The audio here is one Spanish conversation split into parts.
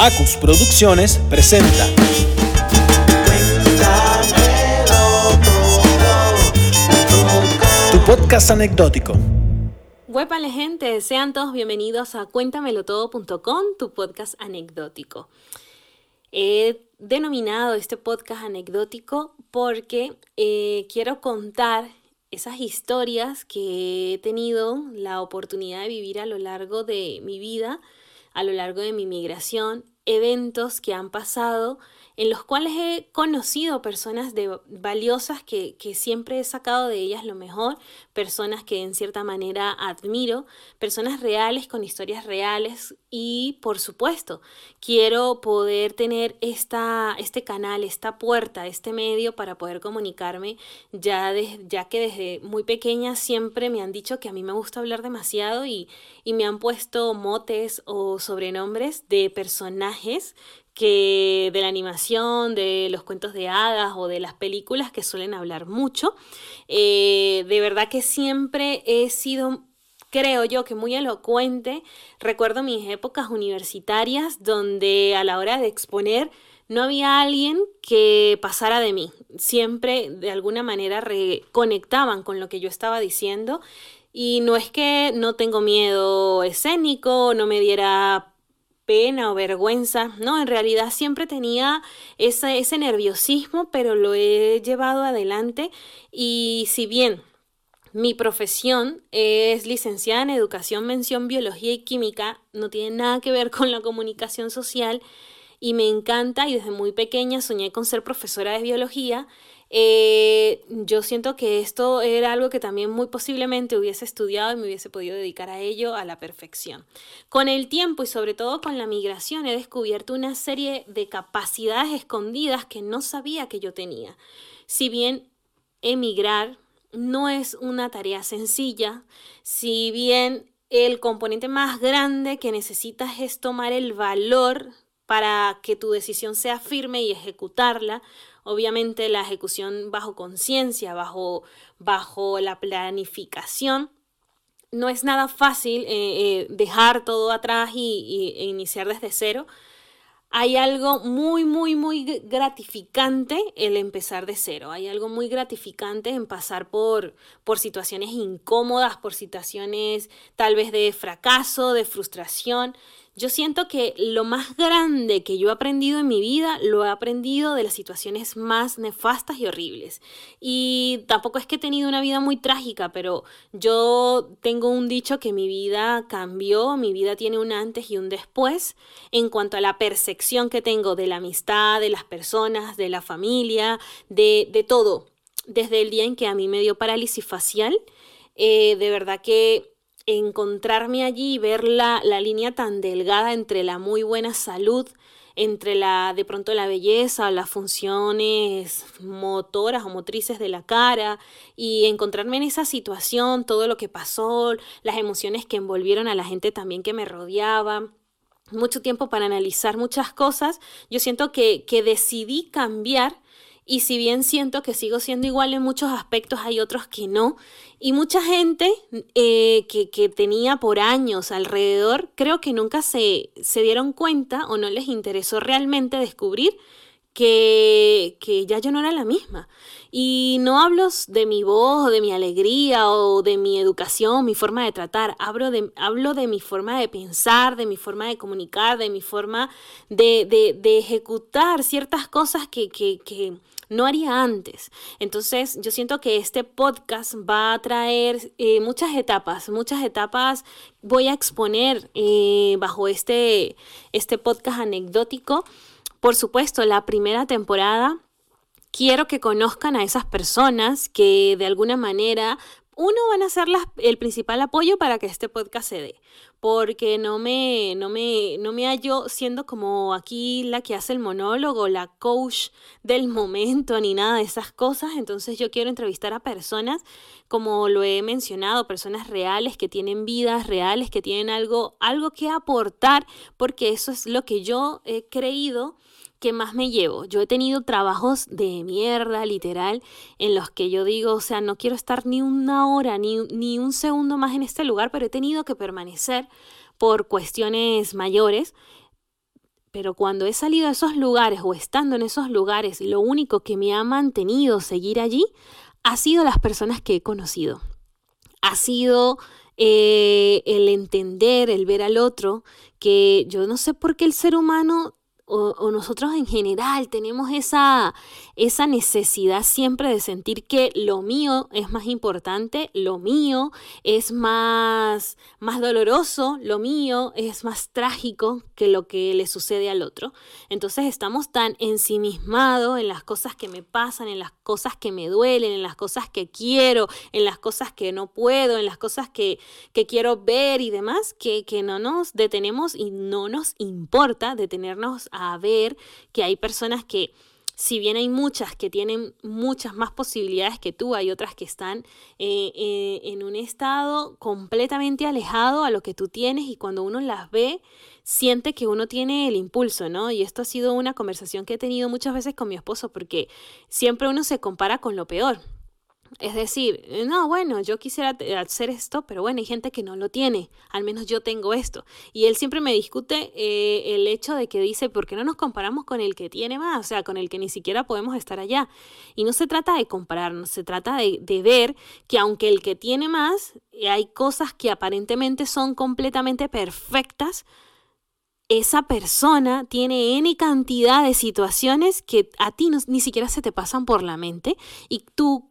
Acus Producciones presenta. Tu podcast anecdótico. Huépale gente, sean todos bienvenidos a cuéntamelotodo.com, tu podcast anecdótico. He denominado este podcast anecdótico porque eh, quiero contar esas historias que he tenido la oportunidad de vivir a lo largo de mi vida, a lo largo de mi migración, eventos que han pasado en los cuales he conocido personas de, valiosas que, que, siempre he sacado de ellas lo mejor, personas que en cierta manera admiro, personas reales con historias reales y por supuesto quiero poder tener esta, este canal, esta puerta, este medio para poder comunicarme ya, ya que desde muy pequeña siempre me han dicho que a mí me gusta hablar demasiado y, y me han puesto motes o sobrenombres de personajes que de la animación, de los cuentos de hadas o de las películas que suelen hablar mucho. Eh, de verdad que siempre he sido creo yo que muy elocuente. Recuerdo mis épocas universitarias donde a la hora de exponer no había alguien que pasara de mí. Siempre de alguna manera reconectaban con lo que yo estaba diciendo. Y no es que no tengo miedo escénico, no me diera pena o vergüenza. No, en realidad siempre tenía ese, ese nerviosismo, pero lo he llevado adelante y si bien mi profesión es licenciada en educación, mención, biología y química, no tiene nada que ver con la comunicación social y me encanta y desde muy pequeña soñé con ser profesora de biología eh, yo siento que esto era algo que también muy posiblemente hubiese estudiado y me hubiese podido dedicar a ello a la perfección. Con el tiempo y sobre todo con la migración he descubierto una serie de capacidades escondidas que no sabía que yo tenía. Si bien emigrar no es una tarea sencilla, si bien el componente más grande que necesitas es tomar el valor para que tu decisión sea firme y ejecutarla, Obviamente la ejecución bajo conciencia, bajo, bajo la planificación, no es nada fácil eh, eh, dejar todo atrás y, e iniciar desde cero. Hay algo muy, muy, muy gratificante el empezar de cero. Hay algo muy gratificante en pasar por, por situaciones incómodas, por situaciones tal vez de fracaso, de frustración. Yo siento que lo más grande que yo he aprendido en mi vida lo he aprendido de las situaciones más nefastas y horribles. Y tampoco es que he tenido una vida muy trágica, pero yo tengo un dicho que mi vida cambió, mi vida tiene un antes y un después en cuanto a la percepción que tengo de la amistad, de las personas, de la familia, de, de todo. Desde el día en que a mí me dio parálisis facial, eh, de verdad que encontrarme allí y ver la, la línea tan delgada entre la muy buena salud, entre la de pronto la belleza, las funciones motoras o motrices de la cara y encontrarme en esa situación, todo lo que pasó, las emociones que envolvieron a la gente también que me rodeaba mucho tiempo para analizar muchas cosas, yo siento que, que decidí cambiar y si bien siento que sigo siendo igual en muchos aspectos, hay otros que no. Y mucha gente eh, que, que, tenía por años alrededor, creo que nunca se, se dieron cuenta o no les interesó realmente descubrir que, que, ya yo no era la misma. Y no hablo de mi voz de mi alegría o de mi educación, mi forma de tratar, hablo de, hablo de mi forma de pensar, de mi forma de comunicar, de mi forma de, de, de ejecutar ciertas cosas que, que, que no haría antes. Entonces yo siento que este podcast va a traer eh, muchas etapas, muchas etapas voy a exponer eh, bajo este, este podcast anecdótico. Por supuesto, la primera temporada quiero que conozcan a esas personas que de alguna manera uno van a ser el principal apoyo para que este podcast se dé, porque no me, no me, no me hallo siendo como aquí la que hace el monólogo, la coach del momento, ni nada de esas cosas. Entonces yo quiero entrevistar a personas, como lo he mencionado, personas reales que tienen vidas reales, que tienen algo, algo que aportar, porque eso es lo que yo he creído ¿qué más me llevo? Yo he tenido trabajos de mierda, literal, en los que yo digo, o sea, no quiero estar ni una hora, ni, ni un segundo más en este lugar, pero he tenido que permanecer por cuestiones mayores. pero cuando he salido a esos lugares o estando en esos lugares, lo único que me ha mantenido seguir allí ha sido las personas que he conocido. Ha sido eh, el entender, el ver al otro, que yo no sé por qué el ser humano o, nosotros en general tenemos esa, esa necesidad siempre de sentir que lo mío es más importante, lo mío es más, más doloroso, lo mío es más trágico que lo que le sucede al otro. Entonces estamos tan ensimismados en las cosas que me pasan, en las cosas que me duelen, en las cosas que quiero, en las cosas que no puedo, en las cosas que, que quiero ver y demás, que, que no nos detenemos y no nos importa detenernos ver que hay personas que, si bien hay muchas que tienen muchas más posibilidades que tú, hay otras que están eh, eh, en un estado completamente alejado a lo que tú tienes y cuando uno las ve, siente que uno tiene el impulso, ¿no? Y esto ha sido una conversación que he tenido muchas veces con mi esposo porque siempre uno se compara con lo peor. Es decir, eh, no, bueno, yo quisiera hacer esto, pero bueno, hay gente que no lo tiene, al menos yo tengo esto. Y él siempre me discute eh, el hecho de que dice, ¿por qué no nos comparamos con el que tiene más? O sea, con el que ni siquiera podemos estar allá. Y no se trata de compararnos, se trata de, ver que aunque el que tiene más, eh, hay cosas que aparentemente son completamente perfectas, esa persona tiene N cantidad de situaciones que a ti ni siquiera se te pasan por la mente y tú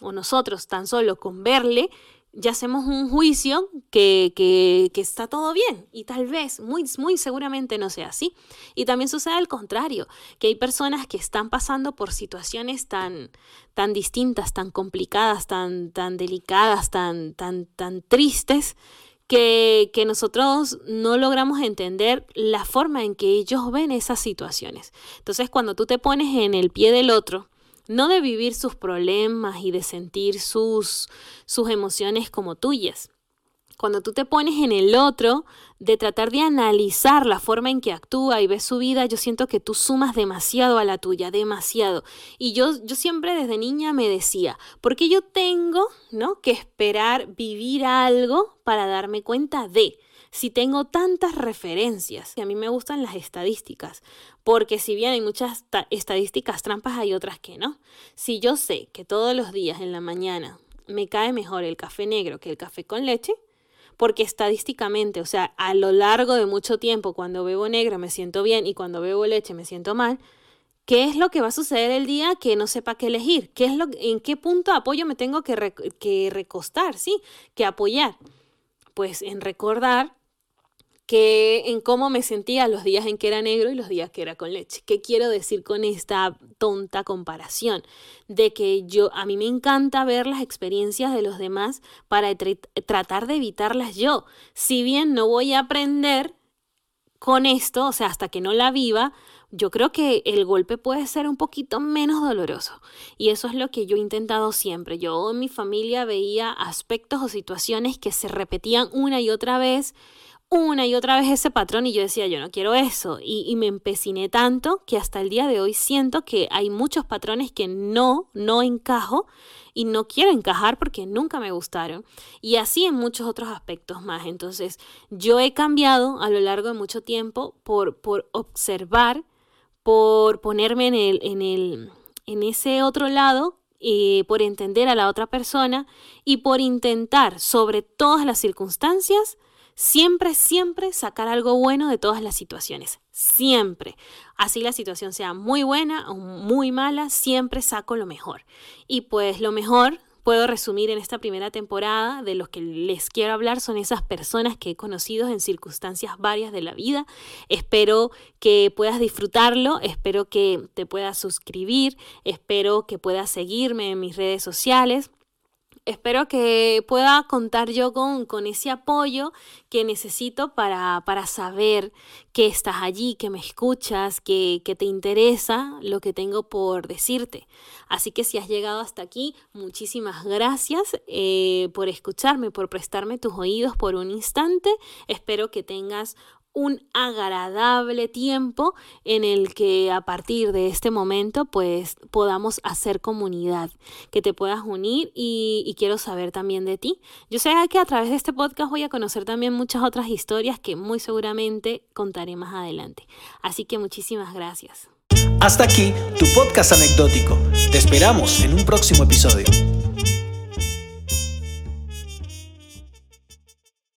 o nosotros tan solo con verle, ya hacemos un juicio que, que, que, está todo bien y tal vez, muy, muy seguramente no sea así. Y también sucede al contrario, que hay personas que están pasando por situaciones tan, tan distintas, tan complicadas, tan, tan delicadas, tan, tan, tan tristes, que, que nosotros no logramos entender la forma en que ellos ven esas situaciones. Entonces, cuando tú te pones en el pie del otro, no de vivir sus problemas y de sentir sus, sus emociones como tuyas. Cuando tú te pones en el otro, de tratar de analizar la forma en que actúa y ve su vida, yo siento que tú sumas demasiado a la tuya, demasiado. Y yo, yo siempre desde niña me decía, ¿por qué yo tengo ¿no? que esperar vivir algo para darme cuenta de? Si tengo tantas referencias? Y a mí me gustan las estadísticas, porque si bien hay muchas estadísticas trampas, hay otras que no. Si yo sé que todos los días en la mañana me cae mejor el café negro que el café con leche, porque estadísticamente, o sea, a lo largo de mucho tiempo, cuando bebo negro me siento bien y cuando bebo leche me siento mal, ¿qué es lo que va a suceder el día que no sepa qué elegir? ¿Qué es lo, ¿En qué punto de apoyo me tengo que, que recostar? ¿Sí? Que apoyar. Pues en recordar que en cómo me sentía los días en que era negro y los días que era con leche. ¿Qué quiero decir con esta tonta comparación? De que yo a mí me encanta ver las experiencias de los demás para tratar de evitarlas yo. Si bien no voy a aprender con esto, o sea, hasta que no la viva, yo creo que el golpe puede ser un poquito menos doloroso. Y eso es lo que yo he intentado siempre. Yo en mi familia veía aspectos o situaciones que se repetían una y otra vez una y otra vez ese patrón y yo decía, yo no quiero eso. Y, me empeciné tanto que hasta el día de hoy siento que hay muchos patrones que no, no encajo y no quiero encajar porque nunca me gustaron. Y así en muchos otros aspectos más. Entonces, yo he cambiado a lo largo de mucho tiempo por, por observar, por ponerme en, el, en, el, en ese otro lado eh, por entender a la otra persona y por intentar sobre todas las circunstancias Siempre, siempre sacar algo bueno de todas las situaciones. Siempre. Así la situación sea muy buena o muy mala, siempre saco lo mejor. Y pues lo mejor puedo resumir en esta primera temporada de los que les quiero hablar son esas personas que he conocido en circunstancias varias de la vida. Espero que puedas disfrutarlo, espero que te puedas suscribir, espero que puedas seguirme en mis redes sociales espero que pueda contar yo con, con ese apoyo que necesito para, para, saber que estás allí, que me escuchas, que, que te interesa lo que tengo por decirte. Así que si has llegado hasta aquí, muchísimas gracias eh, por escucharme, por prestarme tus oídos por un instante. Espero que tengas un agradable tiempo en el que a partir de este momento pues podamos hacer comunidad, que te puedas unir y, y, quiero saber también de ti. Yo sé que a través de este podcast voy a conocer también muchas otras historias que muy seguramente contaré más adelante. Así que muchísimas gracias. Hasta aquí tu podcast anecdótico. Te esperamos en un próximo episodio.